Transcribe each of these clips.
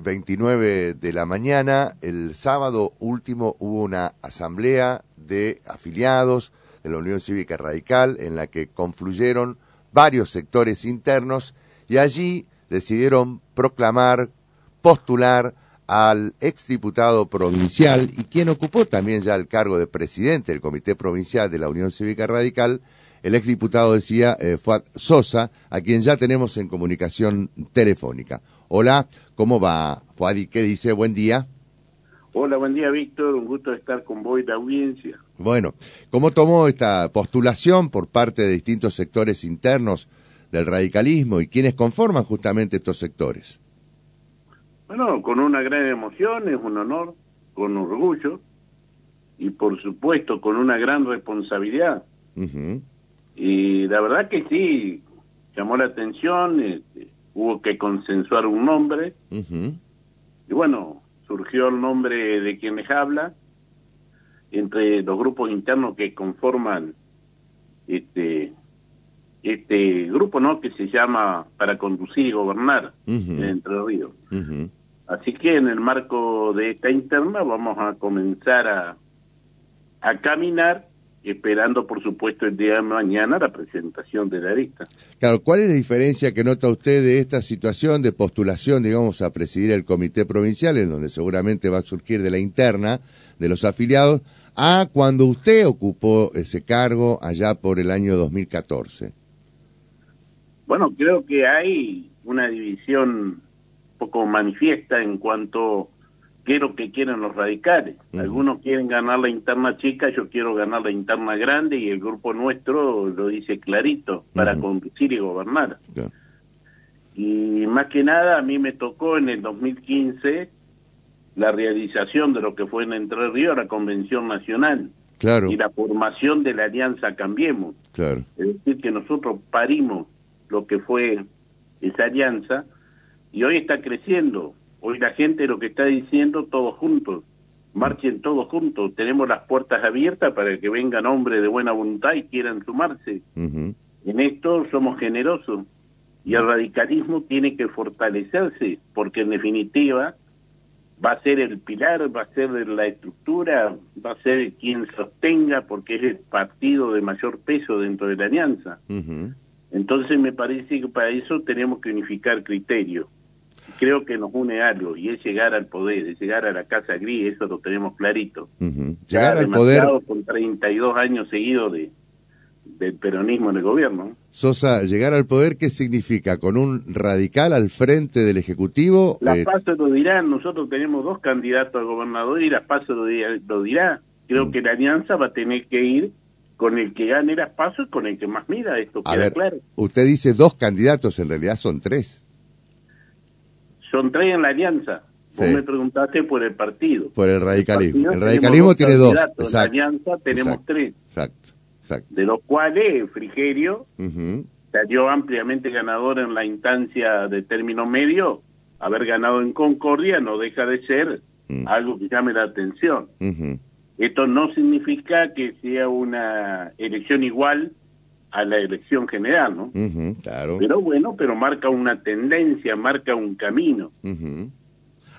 29 de la mañana. El sábado último hubo una asamblea de afiliados de la Unión Cívica Radical en la que confluyeron varios sectores internos y allí decidieron proclamar, postular al exdiputado provincial y quien ocupó también ya el cargo de presidente del Comité Provincial de la Unión Cívica Radical, el exdiputado decía eh, Fuad Sosa, a quien ya tenemos en comunicación telefónica. Hola, ¿cómo va Fuad y qué dice? Buen día. Hola, buen día Víctor, un gusto estar con vos y la audiencia. Bueno, ¿cómo tomó esta postulación por parte de distintos sectores internos del radicalismo y quiénes conforman justamente estos sectores? Bueno, con una gran emoción, es un honor, con orgullo y por supuesto con una gran responsabilidad. Y la verdad que sí, llamó la atención, este, hubo que consensuar un nombre. Y bueno, surgió el nombre de quien les habla, entre los grupos internos que conforman este este grupo no que se llama para conducir y gobernar Entre Ríos. Así que en el marco de esta interna vamos a comenzar a, a caminar esperando por supuesto el día de mañana la presentación de la lista. Claro, ¿cuál es la diferencia que nota usted de esta situación de postulación, digamos, a presidir el comité provincial, en donde seguramente va a surgir de la interna de los afiliados, a cuando usted ocupó ese cargo allá por el año 2014? Bueno, creo que hay una división poco manifiesta en cuanto qué es lo que quieren los radicales. Algunos quieren ganar la interna chica, yo quiero ganar la interna grande y el grupo nuestro lo dice clarito, para conducir y gobernar. Y más que nada a mí me tocó en el 2015 la realización de lo que fue en Entre Ríos la Convención Nacional. Claro. Y la formación de la Alianza Cambiemos. Claro. Es decir, que nosotros parimos lo que fue esa alianza y hoy está creciendo Hoy la gente lo que está diciendo, todos juntos, marchen todos juntos, tenemos las puertas abiertas para que vengan hombres de buena voluntad y quieran sumarse. En esto somos generosos y el radicalismo tiene que fortalecerse porque en definitiva va a ser el pilar, va a ser la estructura, va a ser quien sostenga porque es el partido de mayor peso dentro de la alianza. Entonces me parece que para eso tenemos que unificar criterios creo que nos une algo y es llegar al poder, es llegar a la Casa Gris, eso lo tenemos clarito. Llegar al poder. Con 32 años seguidos de, del peronismo en el gobierno. Sosa, llegar al poder, ¿qué significa? ¿Con un radical al frente del Ejecutivo? Las eh... PASO lo dirán, nosotros tenemos dos candidatos a gobernador y las PASO lo, lo dirá. Creo mm. que la alianza va a tener que ir con el que gane las PASO y con el que más mida, esto queda claro. Usted dice dos candidatos, en realidad son tres son tres en la alianza. Vos me preguntaste por el partido. Por el radicalismo. El, radicalismo tiene dos. En la alianza tenemos tres. Exacto. Exacto. De los cuales Frigerio salió ampliamente ganador en la instancia de término medio. Haber ganado en Concordia no deja de ser mm. algo que llame la atención. Esto no significa que sea una elección igual a la elección general, ¿no? claro. Pero bueno, pero marca una tendencia, marca un camino.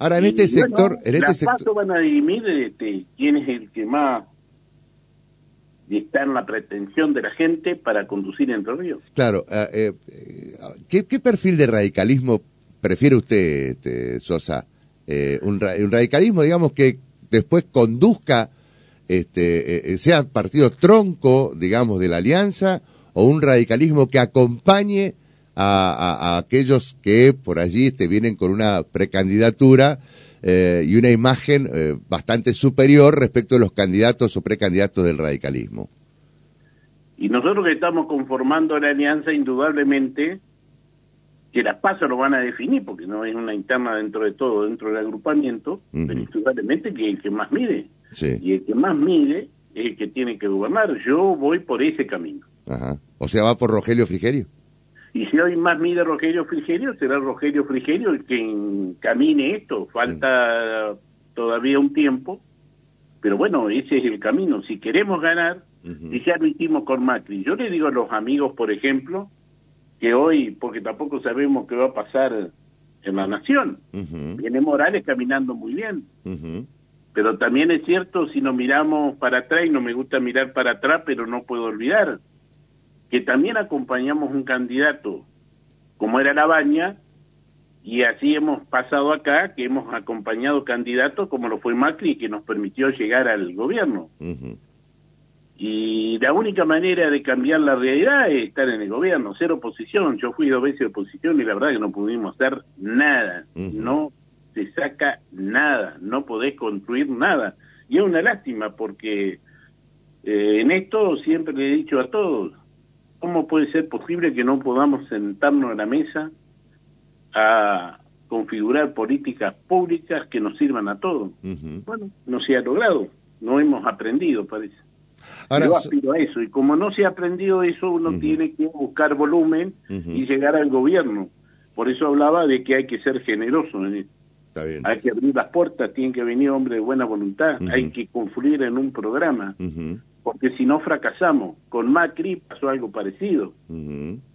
Ahora, en este sector... en este sector... van a dirimir este, quién es el que más está en la pretensión de la gente para conducir Entre Ríos. Claro. Eh, eh, ¿qué, perfil de radicalismo prefiere usted, este, Sosa? Eh, un, un radicalismo, digamos, que después conduzca, este, sea partido tronco, digamos, de la alianza, o un radicalismo que acompañe a, aquellos que por allí vienen con una precandidatura eh, y una imagen eh, bastante superior respecto a los candidatos o precandidatos del radicalismo. Y nosotros que estamos conformando la alianza, indudablemente, que las pasos lo van a definir, porque no es una interna dentro de todo, dentro del agrupamiento, pero indudablemente que el que más mide. Y el que más mide es el que tiene que gobernar. Yo voy por ese camino. Ajá. O sea, va por Rogelio Frigerio. Y si hoy más mide Rogelio Frigerio, será Rogelio Frigerio el que encamine esto. Falta todavía un tiempo, pero bueno, ese es el camino. Si queremos ganar, y ya lo hicimos con Macri. Yo le digo a los amigos, por ejemplo, que hoy, porque tampoco sabemos qué va a pasar en la nación. Viene Morales caminando muy bien. Pero también es cierto, si nos miramos para atrás, y no me gusta mirar para atrás, pero no puedo olvidar, que también acompañamos un candidato, como era La Baña, y así hemos pasado acá, que hemos acompañado candidatos como lo fue Macri, que nos permitió llegar al gobierno. Y la única manera de cambiar la realidad es estar en el gobierno, ser oposición. Yo fui dos veces oposición y la verdad que no pudimos hacer nada. No se saca nada, no podés construir nada. Y es una lástima porque eh, en esto siempre le he dicho a todos, ¿cómo puede ser posible que no podamos sentarnos a la mesa a configurar políticas públicas que nos sirvan a todos? Bueno, no se ha logrado, no hemos aprendido, parece. Ahora, Yo aspiro a eso, y como no se ha aprendido eso, uno tiene que buscar volumen y llegar al gobierno. Por eso hablaba de que hay que ser generoso en esto. Hay que abrir las puertas, tienen que venir hombres de buena voluntad, hay que confluir en un programa, porque si no fracasamos. Con Macri pasó algo parecido.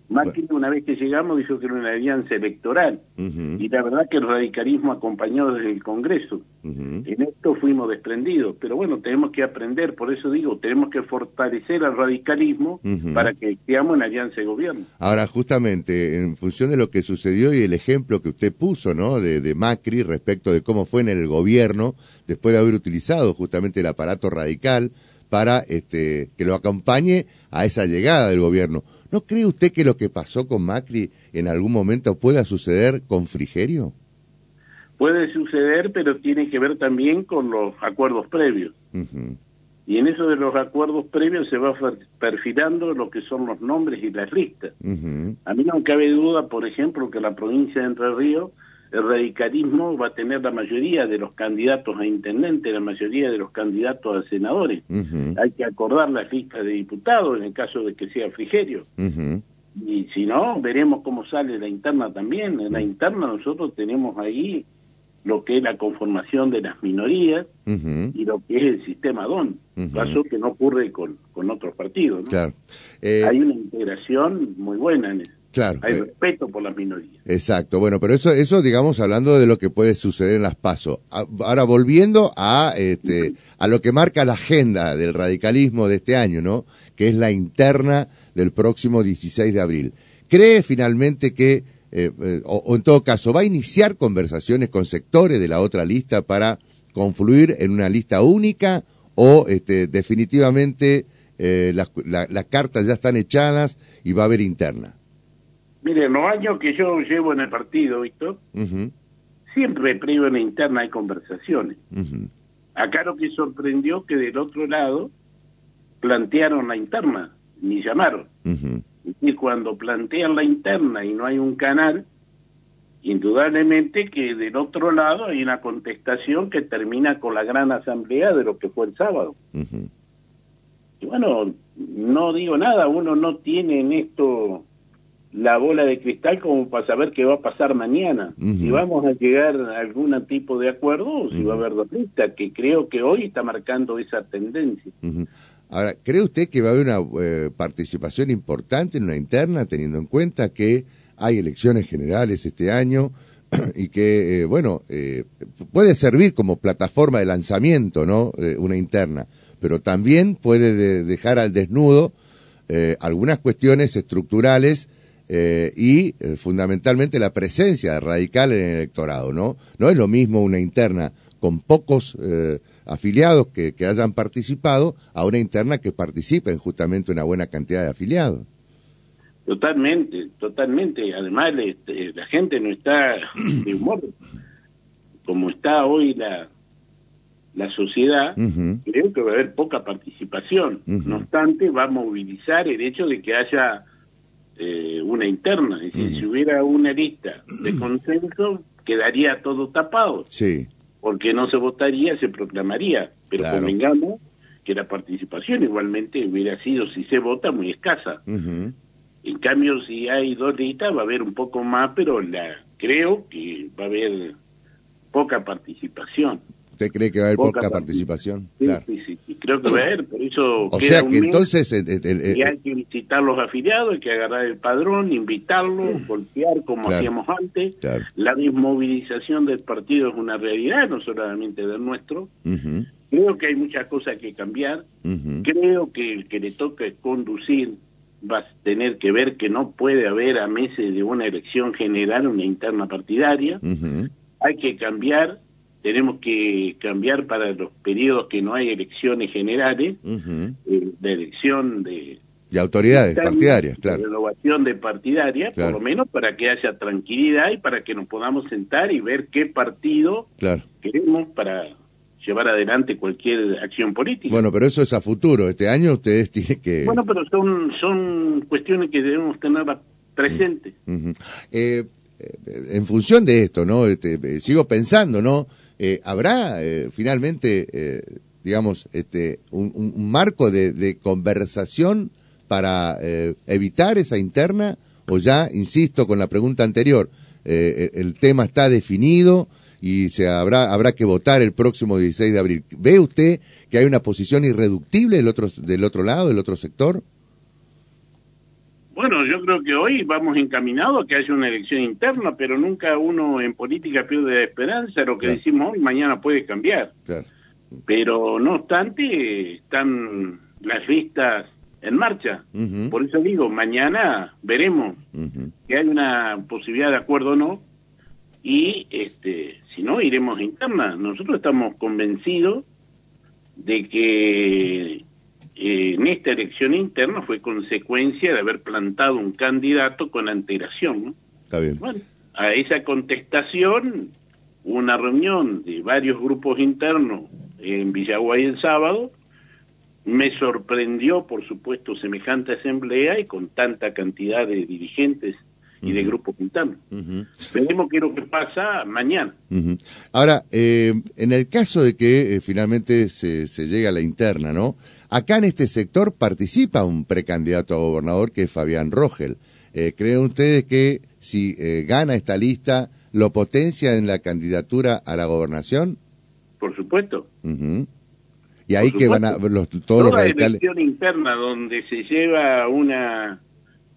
Macri una vez que llegamos dijo que era una alianza electoral y la verdad que el radicalismo acompañó desde el Congreso. En esto fuimos desprendidos, pero bueno, tenemos que aprender, por eso digo, tenemos que fortalecer al radicalismo para que seamos una alianza de gobierno. Ahora, justamente, en función de lo que sucedió y el ejemplo que usted puso, ¿no? De, de Macri respecto de cómo fue en el gobierno, después de haber utilizado justamente el aparato radical para este, que lo acompañe a esa llegada del gobierno. ¿No cree usted que lo que pasó con Macri en algún momento pueda suceder con Frigerio? Puede suceder, pero tiene que ver también con los acuerdos previos. Y en eso de los acuerdos previos se va perfilando lo que son los nombres y las listas. A mí no cabe duda, por ejemplo, que la provincia de Entre Ríos el radicalismo va a tener la mayoría de los candidatos a intendente, la mayoría de los candidatos a senadores. Hay que acordar la lista de diputados en el caso de que sea Frigerio. Y si no, veremos cómo sale la interna también. En la interna nosotros tenemos ahí lo que es la conformación de las minorías y lo que es el sistema DON, caso que no ocurre con, con otros partidos. Eh, Hay una integración muy buena en eso. Claro. Hay eh, respeto por las minorías. Exacto. Bueno, pero eso, eso digamos, hablando de lo que puede suceder en las PASO. Ahora, volviendo a, este, a lo que marca la agenda del radicalismo de este año, ¿no? Que es la interna del próximo 16 de abril. ¿Cree finalmente que, eh, eh, o, en todo caso, va a iniciar conversaciones con sectores de la otra lista para confluir en una lista única o este, definitivamente las, las cartas ya están echadas y va a haber interna? Mire, en los años que yo llevo en el partido, Víctor, siempre previo en la interna hay conversaciones. Acá lo que sorprendió que del otro lado plantearon la interna, ni llamaron. Y cuando plantean la interna y no hay un canal, indudablemente que del otro lado hay una contestación que termina con la gran asamblea de lo que fue el sábado. Y bueno, no digo nada, uno no tiene en esto la bola de cristal como para saber qué va a pasar mañana. Si vamos a llegar a algún tipo de acuerdo o si va a haber dos listas, que creo que hoy está marcando esa tendencia. Ahora, ¿cree usted que va a haber una eh, participación importante en una interna, teniendo en cuenta que hay elecciones generales este año y que, eh, bueno, eh, puede servir como plataforma de lanzamiento, ¿no? una interna, pero también puede dejar al desnudo algunas cuestiones estructurales eh, y eh, fundamentalmente la presencia de radical en el electorado, ¿no? No es lo mismo una interna con pocos eh, afiliados que, que, hayan participado a una interna que participe en justamente una buena cantidad de afiliados. Totalmente, totalmente. Además, este, la gente no está de humor. Como está hoy la, la sociedad, creo que va a haber poca participación. No obstante, va a movilizar el hecho de que haya eh, una interna. Es decir, si hubiera una lista de consenso, quedaría todo tapado. Sí. Porque no se votaría, se proclamaría. Pero convengamos que la participación igualmente hubiera sido, si se vota, muy escasa. En cambio, si hay dos listas, va a haber un poco más, pero la creo que va a haber poca participación. ¿Usted cree que va a haber poca, participación? Sí, sí, sí, creo que va a haber, por eso... O sea que entonces... y hay que visitar los afiliados, hay que agarrar el padrón, invitarlos, golpear como hacíamos antes. La desmovilización del partido es una realidad, no solamente del nuestro. Creo que hay muchas cosas que cambiar. Creo que el que le toca conducir va a tener que ver que no puede haber a meses de una elección general una interna partidaria. Hay que cambiar, tenemos que cambiar para los periodos que no hay elecciones generales, eh, de elección de... De autoridades partidarias, claro. De renovación de partidaria, por lo menos para que haya tranquilidad y para que nos podamos sentar y ver qué partido queremos para llevar adelante cualquier acción política. Bueno, pero eso es a futuro. Este año ustedes tienen que... Bueno, pero son, son cuestiones que debemos tener presentes. Eh, eh, en función de esto, ¿no? Este, eh, sigo pensando, ¿no? ¿Habrá finalmente, digamos, este, un, marco de, conversación para evitar esa interna? O ya, insisto con la pregunta anterior, el tema está definido, y se habrá, habrá que votar el próximo 16 de abril. ¿Ve usted que hay una posición irreductible del otro, del otro lado, del otro sector? Bueno, yo creo que hoy vamos encaminados a que haya una elección interna, pero nunca uno en política pierde la esperanza, lo que decimos hoy mañana puede cambiar. Pero no obstante, están las listas en marcha. Por eso digo, mañana veremos que hay una posibilidad de acuerdo o no, y este, si no, iremos interna. Nosotros estamos convencidos de que eh, en esta elección interna fue consecuencia de haber plantado un candidato con antelación. Está bien. Bueno, a esa contestación, una reunión de varios grupos internos en Villaguay el sábado, me sorprendió, por supuesto, semejante asamblea y con tanta cantidad de dirigentes y de grupos internos. Veremos qué es lo que pasa mañana. Ahora, eh, en el caso de que eh, finalmente se, se llegue a la interna, ¿no? Acá en este sector participa un precandidato a gobernador que es Fabián Rogel. Eh, ¿Creen ustedes que si gana esta lista lo potencia en la candidatura a la gobernación? Por supuesto. Y ahí que van a los, todos Toda los radicales. elección interna donde se lleva una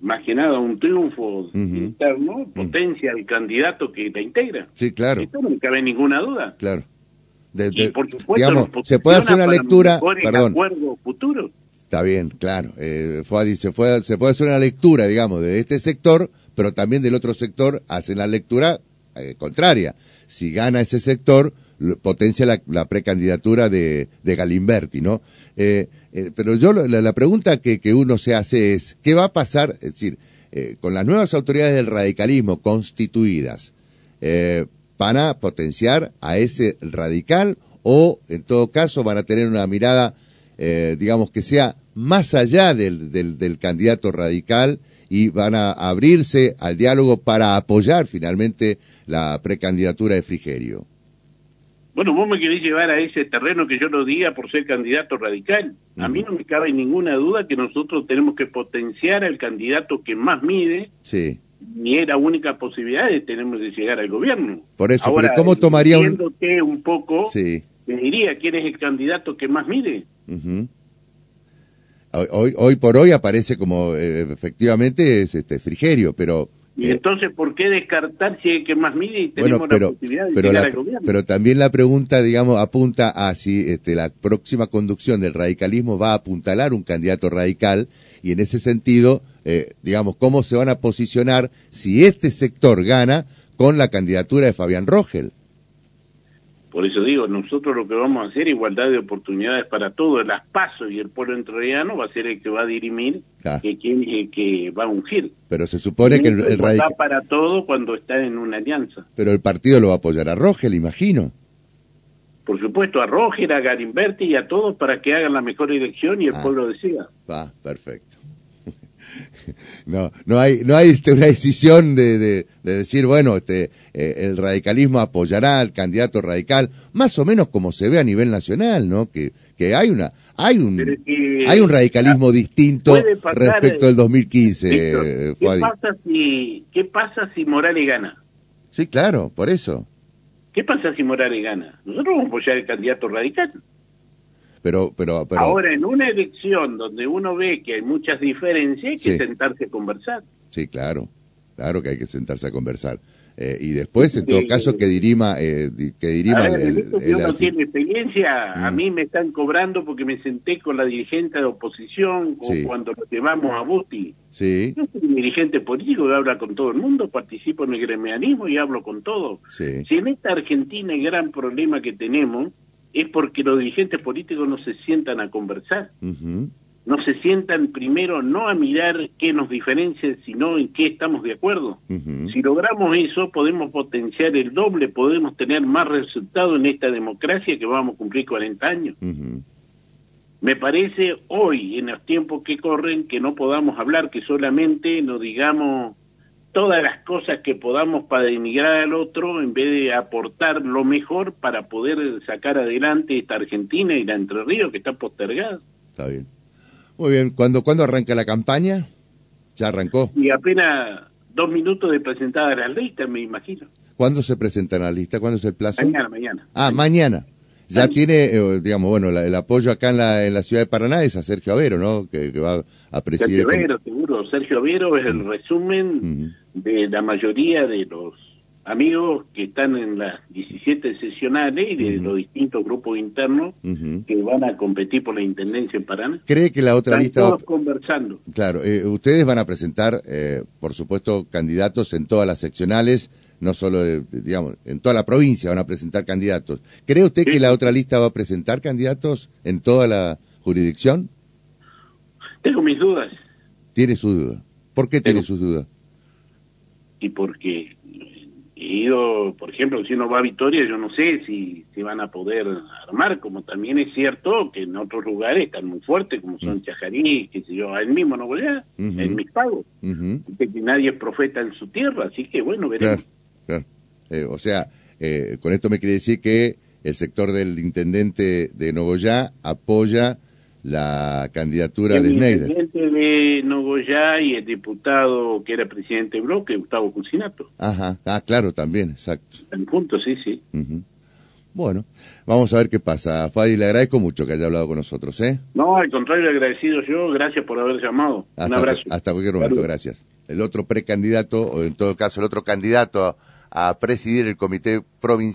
más que nada un triunfo interno, potencia al candidato que la integra. Sí, claro. Esto no cabe ninguna duda. Claro. y por supuesto, digamos, se puede hacer una lectura, perdón. Acuerdo futuro. Está bien, claro. Eh, fue, se, fue, se puede hacer una lectura, digamos, de este sector, pero también del otro sector hacen la lectura eh, contraria. Si gana ese sector, potencia la, precandidatura de, de Galimberti, ¿no? Eh, eh, pero yo la, pregunta que, que, uno se hace es, ¿qué va a pasar? Es decir, eh, con las nuevas autoridades del radicalismo constituidas, ¿van a potenciar a ese radical o, en todo caso, van a tener una mirada, digamos, que sea más allá del, del candidato radical y van a abrirse al diálogo para apoyar finalmente la precandidatura de Frigerio? Bueno, vos me querés llevar a ese terreno que yo lo diga por ser candidato radical. A mí no me cabe ninguna duda que nosotros tenemos que potenciar al candidato que más mide. Sí. Ni es la única posibilidad de tenemos de llegar al gobierno. Por eso, pero ¿cómo tomaría un...? un poco, sí. me diría quién es el candidato que más mide. hoy, hoy por hoy aparece como, eh, efectivamente, es este Frigerio, pero y entonces, ¿por qué descartar si hay que más mide y tenemos la posibilidad de llegar al gobierno? Pero también la pregunta, digamos, apunta a si este, la próxima conducción del radicalismo va a apuntalar un candidato radical y en ese sentido, eh, digamos, cómo se van a posicionar si este sector gana con la candidatura de Fabián Rogel. Por eso digo, nosotros lo que vamos a hacer, igualdad de oportunidades para todos, las pasos y el pueblo entrerriano va a ser el que va a dirimir que, quién, que va a ungir. Pero se supone que el, el radical... para todo cuando está en una alianza. Pero el partido lo va a apoyar a Rogel, imagino. Por supuesto, a Rogel, a Garimberti y a todos para que hagan la mejor elección y el ah. pueblo decida. Va, perfecto. no, no hay, no hay este, una decisión de, de, decir, bueno, este, eh, el radicalismo apoyará al candidato radical, más o menos como se ve a nivel nacional, ¿no? Que, que hay una, hay un, hay un radicalismo ah, distinto respecto del 2015. ¿qué, pasa si, ¿Qué pasa si Morales gana? Sí, claro, por eso. ¿Qué pasa si Morales gana? Nosotros vamos a apoyar el candidato radical. Pero, pero, pero... Ahora, en una elección donde uno ve que hay muchas diferencias, hay que sentarse a conversar. Sí, claro, claro que hay que sentarse a conversar. Eh, y después, en todo caso, que dirima, eh, que dirima el, el, uno tiene experiencia, a mm. mí me están cobrando porque me senté con la dirigente de oposición o cuando lo llevamos a Buti. Sí. Yo soy un dirigente político que habla con todo el mundo, participo en el gremialismo y hablo con todo. Sí. Si en esta Argentina el gran problema que tenemos es porque los dirigentes políticos no se sientan a conversar. No se sientan primero no a mirar qué nos diferencia, sino en qué estamos de acuerdo. Si logramos eso, podemos potenciar el doble, podemos tener más resultados en esta democracia que vamos a cumplir 40 años. Me parece hoy, en los tiempos que corren, que no podamos hablar, que solamente nos digamos todas las cosas que podamos para denigrar al otro en vez de aportar lo mejor para poder sacar adelante esta Argentina y la Entre Ríos que está postergada. Está bien. Muy bien. ¿Cuándo, ¿Cuándo arranca la campaña? ¿Ya arrancó? Y apenas dos minutos de presentar a la lista, me imagino. ¿Cuándo se presenta la lista? ¿Cuándo es el plazo? Mañana, mañana. Ah, mañana. Ya tiene, eh, digamos, bueno, el apoyo acá en la, en la ciudad de Paraná es a Sergio Avero, ¿no? Que, va a presidir. Sergio Avero, seguro. Sergio Avero es el mm. resumen de la mayoría de los amigos que están en las 17 sesionales y de los distintos grupos internos que van a competir por la intendencia en Paraná. ¿Cree que la otra están lista... Todos conversando. Claro, eh, ustedes van a presentar, eh, por supuesto, candidatos en todas las seccionales no solo, digamos, en toda la provincia van a presentar candidatos. ¿Cree usted que la otra lista va a presentar candidatos en toda la jurisdicción? Tengo mis dudas. ¿Tiene su duda? ¿Por qué tiene sus dudas? Y porque he ido, por ejemplo, si uno va a Victoria, yo no sé si, si van a poder armar, como también es cierto que en otros lugares están muy fuertes, como son mm. Chajarí, que sé yo, él mismo no voy a, en mis pagos. que nadie es profeta en su tierra, así que bueno, veremos. Eh, o sea, eh, con esto me quiere decir que el sector del intendente de Nogoyá apoya la candidatura de Schneider. El intendente de Nogoyá y el diputado que era presidente de bloque, Gustavo Cucinato. Ajá, ah, claro, también, exacto. En punto, sí, sí. Bueno, vamos a ver qué pasa. Fadi, le agradezco mucho que haya hablado con nosotros, ¿eh? No, al contrario, agradecido yo. Gracias por haber llamado. Un abrazo. Hasta cualquier momento, gracias. El otro precandidato, o en todo caso el otro candidato a presidir el comité provincial.